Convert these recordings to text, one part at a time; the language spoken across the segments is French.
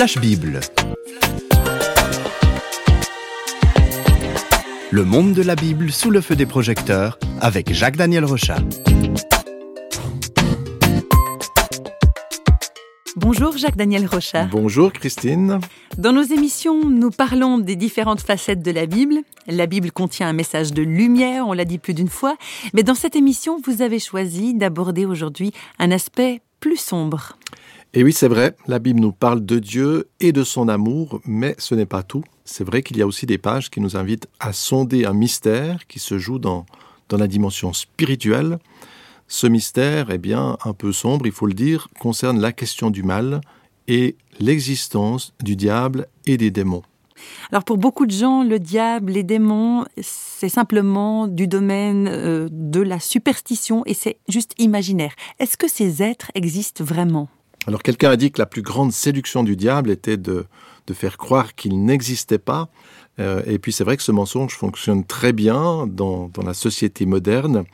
Flash Bible. Le monde de la Bible sous le feu des projecteurs avec Jacques-Daniel Rochat. Bonjour Jacques-Daniel Rochat. Bonjour Christine. Dans nos émissions, nous parlons des différentes facettes de la Bible. La Bible contient un message de lumière, on l'a dit plus d'une fois, mais dans cette émission, vous avez choisi d'aborder aujourd'hui un aspect plus sombre. Et oui, c'est vrai, la Bible nous parle de Dieu et de son amour, mais ce n'est pas tout. C'est vrai qu'il y a aussi des pages qui nous invitent à sonder un mystère qui se joue dans, dans la dimension spirituelle. Ce mystère, eh bien, un peu sombre, il faut le dire, concerne la question du mal et l'existence du diable et des démons. Alors pour beaucoup de gens, le diable, les démons, c'est simplement du domaine euh, de la superstition et c'est juste imaginaire. Est-ce que ces êtres existent vraiment? Alors quelqu'un a dit que la plus grande séduction du diable était de, de faire croire qu'il n'existait pas. Euh, et puis c'est vrai que ce mensonge fonctionne très bien dans, dans, la société moderne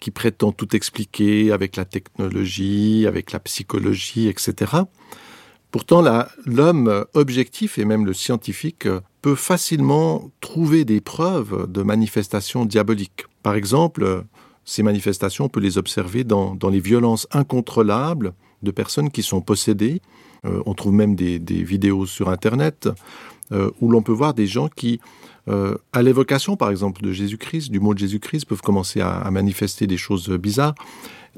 qui prétend tout expliquer avec la technologie, avec la psychologie, etc. Pourtant, l'homme objectif et même le scientifique peut facilement trouver des preuves de manifestations diaboliques. Par exemple, ces manifestations, on peut les observer dans, dans les violences incontrôlables de personnes qui sont possédées. Euh, on trouve même des, vidéos sur Internet euh, où l'on peut voir des gens qui, euh, à l'évocation par exemple de Jésus-Christ, du mot de Jésus-Christ, peuvent commencer à, manifester des choses bizarres.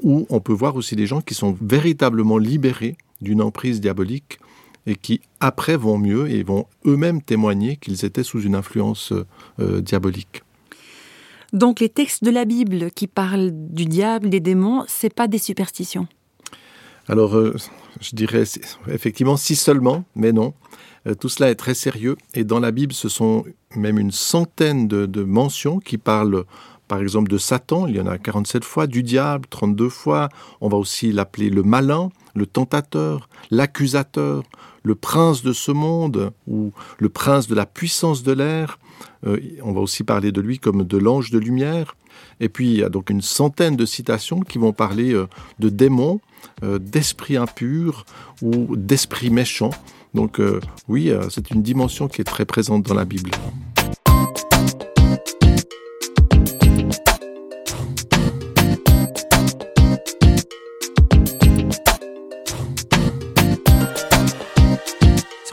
Ou on peut voir aussi des gens qui sont véritablement libérés d'une emprise diabolique et qui après vont mieux et vont eux-mêmes témoigner qu'ils étaient sous une influence diabolique. Donc les textes de la Bible qui parlent du diable, des démons, c'est pas des superstitions? Alors, euh, je dirais effectivement si seulement, mais non. Euh, tout cela est très sérieux et dans la Bible, ce sont même une centaine de, de, mentions qui parlent, par exemple, de Satan. Il y en a 47 fois, du diable, 32 fois. On va aussi l'appeler le malin, le tentateur, l'accusateur, le prince de ce monde ou le prince de la puissance de l'air. Euh, on va aussi parler de lui comme de l'ange de lumière. Et puis, il y a donc une centaine de citations qui vont parler euh, de démons, euh, d'esprits impurs ou d'esprits méchants. Donc oui, c'est une dimension qui est très présente dans la Bible.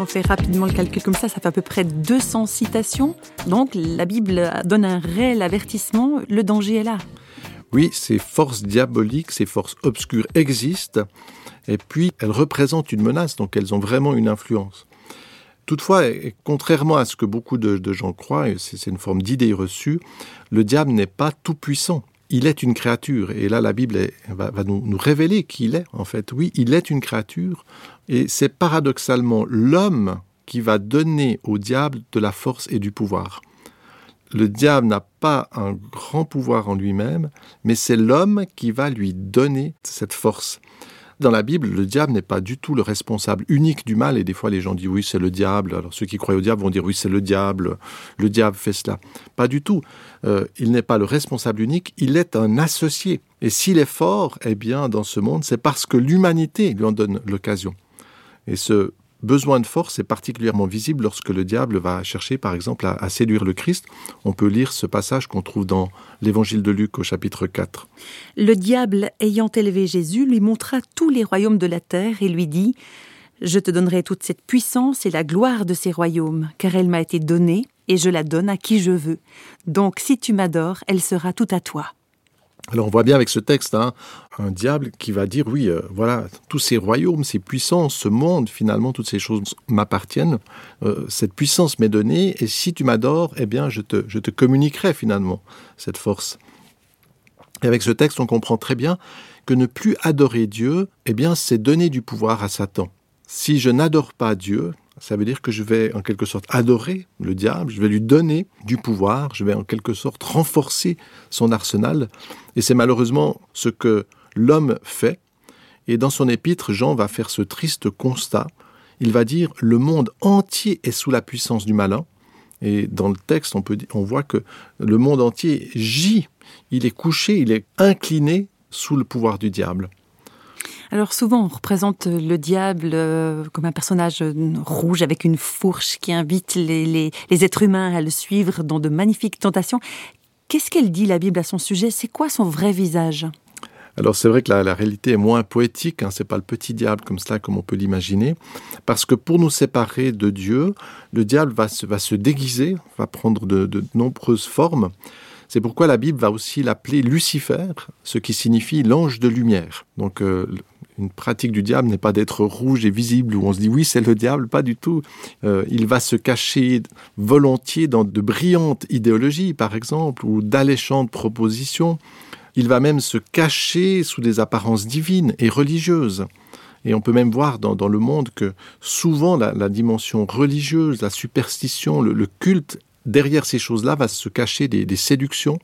On fait rapidement le calcul comme ça, ça fait à peu près 200 citations. Donc la Bible donne un réel avertissement, le danger est là. Oui, ces forces diaboliques, ces forces obscures existent, et puis elles représentent une menace, donc elles ont vraiment une influence. Toutefois, contrairement à ce que beaucoup de, de gens croient, et c'est une forme d'idée reçue, le diable n'est pas tout puissant. Il est une créature, et là la Bible va, nous, nous révéler qui il est, en fait. Oui, il est une créature, et c'est paradoxalement l'homme qui va donner au diable de la force et du pouvoir le diable n'a pas un grand pouvoir en lui-même, mais c'est l'homme qui va lui donner cette force. Dans la Bible, le diable n'est pas du tout le responsable unique du mal, et des fois les gens disent oui, c'est le diable. Alors ceux qui croient au diable vont dire oui, c'est le diable, le diable fait cela. Pas du tout. Euh, il n'est pas le responsable unique, il est un associé. Et s'il est fort, eh bien, dans ce monde, c'est parce que l'humanité lui en donne l'occasion. Et ce besoin de force est particulièrement visible lorsque le diable va chercher, par exemple, à, séduire le Christ. On peut lire ce passage qu'on trouve dans l'Évangile de Luc au chapitre 4. Le diable, ayant élevé Jésus, lui montra tous les royaumes de la terre et lui dit Je te donnerai toute cette puissance et la gloire de ces royaumes, car elle m'a été donnée et je la donne à qui je veux. Donc si tu m'adores, elle sera toute à toi. Alors on voit bien avec ce texte hein, un diable qui va dire oui, euh, voilà, tous ces royaumes, ces puissances, ce monde, finalement, toutes ces choses m'appartiennent. Euh, cette puissance m'est donnée et si tu m'adores, eh bien, je te, je te communiquerai finalement cette force. Et avec ce texte, on comprend très bien que ne plus adorer Dieu, eh bien, c'est donner du pouvoir à Satan. Si je n'adore pas Dieu, ça veut dire que je vais en quelque sorte adorer le diable, je vais lui donner du pouvoir, je vais en quelque sorte renforcer son arsenal. Et c'est malheureusement ce que l'homme fait. Et dans son épître, Jean va faire ce triste constat. Il va dire le monde entier est sous la puissance du malin. Et dans le texte, on, peut, on voit que le monde entier gît, il est couché, il est incliné sous le pouvoir du diable. Alors souvent, on représente le diable euh, comme un personnage euh, rouge avec une fourche qui invite les, les, êtres humains à le suivre dans de magnifiques tentations. Qu'est-ce qu'elle dit, la Bible, à son sujet? C'est quoi son vrai visage? Alors c'est vrai que la, réalité est moins poétique, hein, c'est pas le petit diable comme cela, comme on peut l'imaginer, parce que pour nous séparer de Dieu, le diable va se, va se déguiser, va prendre de, de nombreuses formes. C'est pourquoi la Bible va aussi l'appeler Lucifer, ce qui signifie l'ange de lumière. Donc euh, une pratique du diable n'est pas d'être rouge et visible où on se dit oui c'est le diable, pas du tout. Euh, il va se cacher volontiers dans de brillantes idéologies par exemple ou d'alléchantes propositions. Il va même se cacher sous des apparences divines et religieuses. Et on peut même voir dans, le monde que souvent la, dimension religieuse, la superstition, le culte derrière ces choses-là va se cacher des, séductions,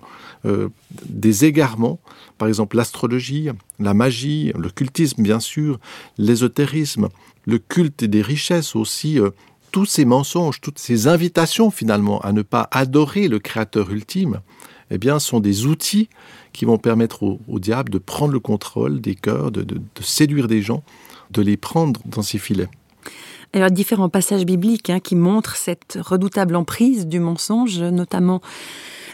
euh, des égarements, par exemple l'astrologie, la magie, le cultisme bien sûr, l'ésotérisme, le culte des richesses aussi, euh, tous ces mensonges, toutes ces invitations finalement à ne pas adorer le Créateur ultime, eh bien, sont des outils qui vont permettre au, diable de prendre le contrôle des cœurs, de séduire des gens, de les prendre dans ses filets. Il y a différents passages bibliques hein, qui montrent cette redoutable emprise du mensonge, notamment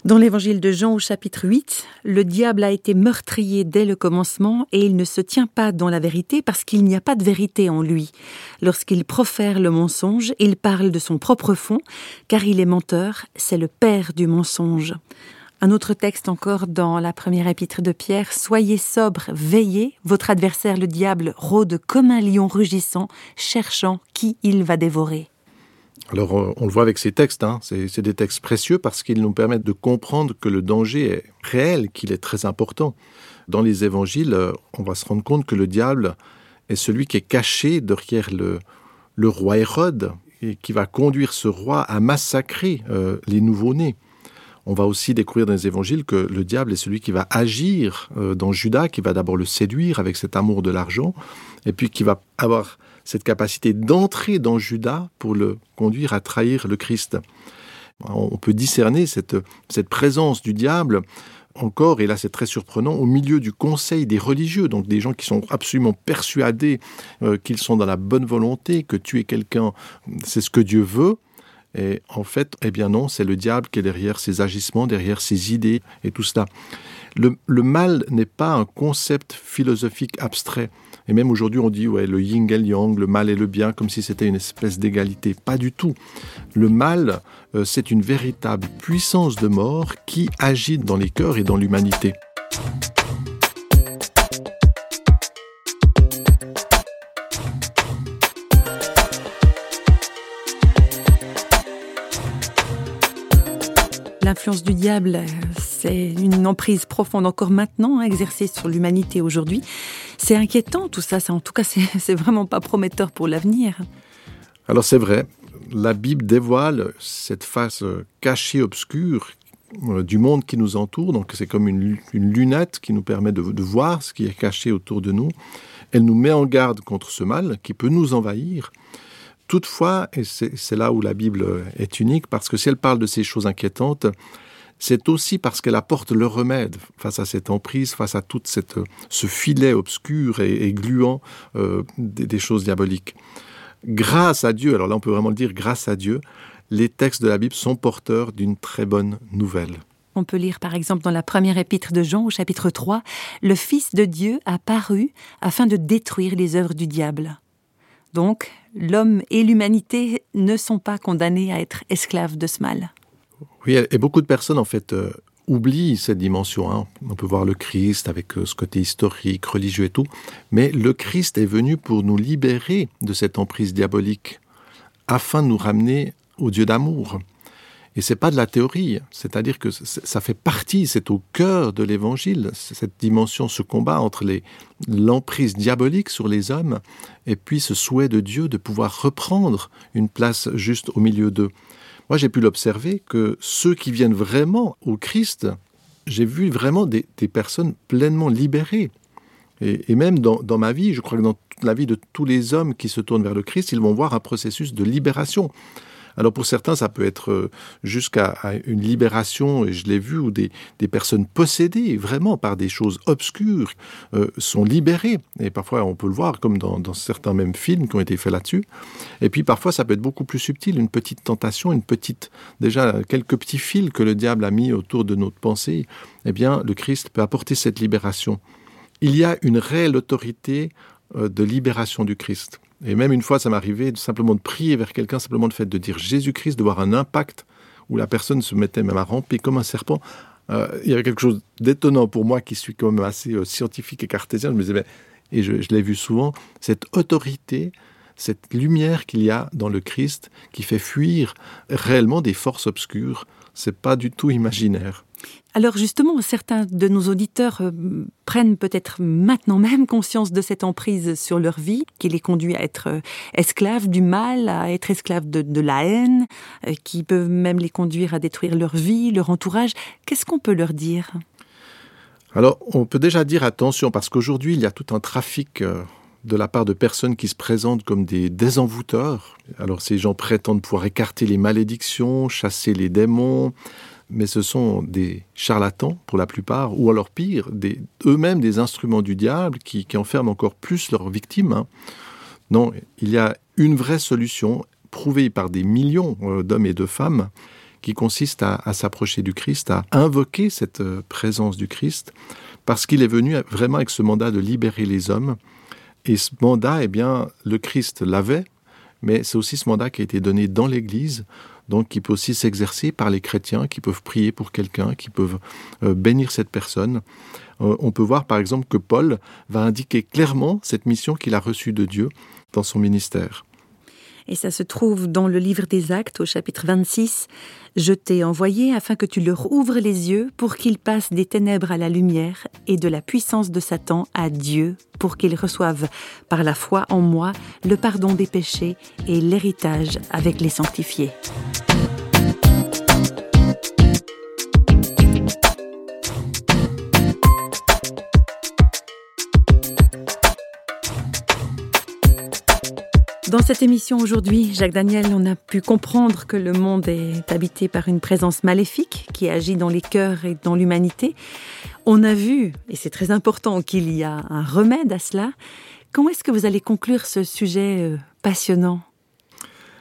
dans l'évangile de Jean au chapitre 8, le diable a été meurtrier dès le commencement et il ne se tient pas dans la vérité parce qu'il n'y a pas de vérité en lui. Lorsqu'il profère le mensonge, il parle de son propre fond, car il est menteur, c'est le père du mensonge. Un autre texte encore dans la première épître de Pierre, Soyez sobre, veillez, votre adversaire le diable rôde comme un lion rugissant, cherchant qui il va dévorer. Alors euh, on le voit avec ces textes, hein. c'est des textes précieux parce qu'ils nous permettent de comprendre que le danger est réel, qu'il est très important. Dans les évangiles, euh, on va se rendre compte que le diable est celui qui est caché derrière le, roi Hérode et qui va conduire ce roi à massacrer euh, les nouveau-nés. On va aussi découvrir dans les évangiles que le diable est celui qui va agir euh, dans Judas, qui va d'abord le séduire avec cet amour de l'argent, et puis qui va avoir cette capacité d'entrer dans Judas pour le conduire à trahir le Christ. On peut discerner cette, présence du diable encore, et là c'est très surprenant, au milieu du conseil des religieux, donc des gens qui sont absolument persuadés euh, qu'ils sont dans la bonne volonté, que tuer quelqu'un, c'est ce que Dieu veut, et en fait, eh bien non, c'est le diable qui est derrière ses agissements, derrière ses idées et tout cela. Le, mal n'est pas un concept philosophique abstrait. Et même aujourd'hui, on dit ouais, le yin et le yang, le mal et le bien, comme si c'était une espèce d'égalité. Pas du tout. Le mal, euh, c'est une véritable puissance de mort qui agit dans les cœurs et dans l'humanité. L'influence du diable, c'est une emprise profonde encore maintenant, hein, exercée sur l'humanité aujourd'hui. C'est inquiétant tout ça, ça en tout cas c'est vraiment pas prometteur pour l'avenir. Alors c'est vrai, la Bible dévoile cette face cachée, obscure euh, du monde qui nous entoure, donc c'est comme une, lunette qui nous permet de, de voir ce qui est caché autour de nous. Elle nous met en garde contre ce mal qui peut nous envahir. Toutefois, et c'est là où la Bible est unique, parce que si elle parle de ces choses inquiétantes, c'est aussi parce qu'elle apporte le remède face à cette emprise, face à tout ce filet obscur et, gluant euh, des, choses diaboliques. Grâce à Dieu, alors là on peut vraiment le dire, grâce à Dieu, les textes de la Bible sont porteurs d'une très bonne nouvelle. On peut lire par exemple dans la première épître de Jean au chapitre 3, Le Fils de Dieu a paru afin de détruire les œuvres du diable. Donc, l'homme et l'humanité ne sont pas condamnés à être esclaves de ce mal. Oui, et beaucoup de personnes, en fait, euh, oublient cette dimension. Hein. On peut voir le Christ avec euh, ce côté historique, religieux et tout. Mais le Christ est venu pour nous libérer de cette emprise diabolique, afin de nous ramener au Dieu d'amour. Et c'est pas de la théorie, c'est-à-dire que ça fait partie, c'est au cœur de l'évangile, cette dimension, ce combat entre l'emprise diabolique sur les hommes et puis ce souhait de Dieu de pouvoir reprendre une place juste au milieu d'eux. Moi, j'ai pu l'observer que ceux qui viennent vraiment au Christ, j'ai vu vraiment des, personnes pleinement libérées. Et, même dans, dans, ma vie, je crois que dans la vie de tous les hommes qui se tournent vers le Christ, ils vont voir un processus de libération. Alors pour certains, ça peut être euh, jusqu'à une libération, et je l'ai vu, où des, personnes possédées vraiment par des choses obscures euh, sont libérées. Et parfois, on peut le voir, comme dans, dans certains mêmes films qui ont été faits là-dessus. Et puis parfois, ça peut être beaucoup plus subtil, une petite tentation, une petite, déjà quelques petits fils que le diable a mis autour de notre pensée. Eh bien, le Christ peut apporter cette libération. Il y a une réelle autorité de libération du Christ. Et même une fois, ça m'est arrivé simplement de prier vers quelqu'un, simplement le fait de dire Jésus-Christ, de voir un impact où la personne se mettait même à ramper comme un serpent. Euh, il y avait quelque chose d'étonnant pour moi qui suis quand même assez euh, scientifique et cartésien. Je me disais, et je, je l'ai vu souvent, cette autorité, cette lumière qu'il y a dans le Christ qui fait fuir réellement des forces obscures. C'est pas du tout imaginaire. Alors justement, certains de nos auditeurs euh, prennent peut-être maintenant même conscience de cette emprise sur leur vie, qui les conduit à être euh, esclaves du mal, à être esclaves de, la haine, euh, qui peuvent même les conduire à détruire leur vie, leur entourage. Qu'est-ce qu'on peut leur dire? Alors, on peut déjà dire attention, parce qu'aujourd'hui, il y a tout un trafic de la part de personnes qui se présentent comme des désenvoûteurs. Alors ces gens prétendent pouvoir écarter les malédictions, chasser les démons, mais ce sont des charlatans pour la plupart, ou alors pire, eux-mêmes des instruments du diable qui, enferment encore plus leurs victimes. Hein. Non, il y a une vraie solution prouvée par des millions euh, d'hommes et de femmes qui consiste à, s'approcher du Christ, à invoquer cette euh, présence du Christ, parce qu'il est venu vraiment avec ce mandat de libérer les hommes. Et ce mandat, eh bien, le Christ l'avait, mais c'est aussi ce mandat qui a été donné dans l'Église donc qui peut aussi s'exercer par les chrétiens qui peuvent prier pour quelqu'un, qui peuvent euh, bénir cette personne. Euh, on peut voir par exemple que Paul va indiquer clairement cette mission qu'il a reçue de Dieu dans son ministère. Et ça se trouve dans le livre des Actes au chapitre 26. Je t'ai envoyé afin que tu leur ouvres les yeux pour qu'ils passent des ténèbres à la lumière et de la puissance de Satan à Dieu, pour qu'ils reçoivent par la foi en moi le pardon des péchés et l'héritage avec les sanctifiés. Dans cette émission aujourd'hui, Jacques Daniel, on a pu comprendre que le monde est habité par une présence maléfique qui agit dans les cœurs et dans l'humanité. On a vu, et c'est très important, qu'il y a un remède à cela. Comment est-ce que vous allez conclure ce sujet euh, passionnant?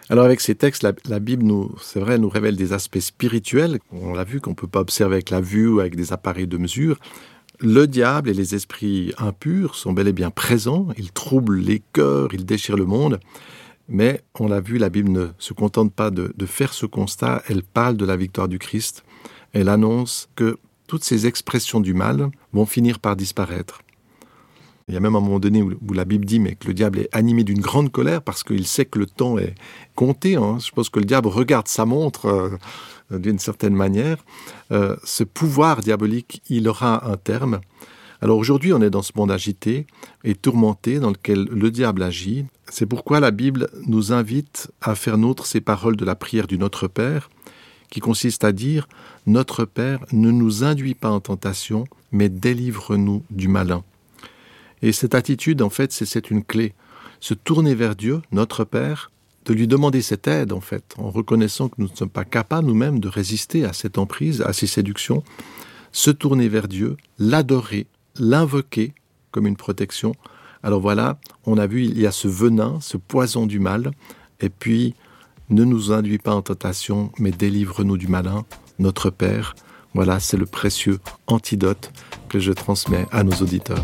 Alors avec ces textes, la, Bible, nous, c'est vrai, nous révèle des aspects spirituels. On l'a vu qu'on ne peut pas observer avec la vue ou avec des appareils de mesure. Le diable et les esprits impurs sont bel et bien présents, ils troublent les cœurs, ils déchirent le monde, mais on l'a vu, la Bible ne se contente pas de, faire ce constat, elle parle de la victoire du Christ, elle annonce que toutes ces expressions du mal vont finir par disparaître. Il y a même un moment donné où, la Bible dit mais que le diable est animé d'une grande colère parce qu'il sait que le temps est compté. Hein. Je pense que le diable regarde sa montre euh, d'une certaine manière. Euh, ce pouvoir diabolique, il aura un terme. Alors aujourd'hui, on est dans ce monde agité et tourmenté dans lequel le diable agit. C'est pourquoi la Bible nous invite à faire nôtre ces paroles de la prière du Notre Père, qui consiste à dire Notre Père, ne nous induit pas en tentation, mais délivre-nous du malin. Et cette attitude, en fait, c'est une clé. Se tourner vers Dieu, notre Père, de lui demander cette aide, en fait, en reconnaissant que nous ne sommes pas capables nous-mêmes de résister à cette emprise, à ces séductions, se tourner vers Dieu, l'adorer, l'invoquer comme une protection. Alors voilà, on a vu, il y a ce venin, ce poison du mal, et puis, ne nous induis pas en tentation, mais délivre-nous du malin, notre Père. Voilà, c'est le précieux antidote que je transmets à nos auditeurs.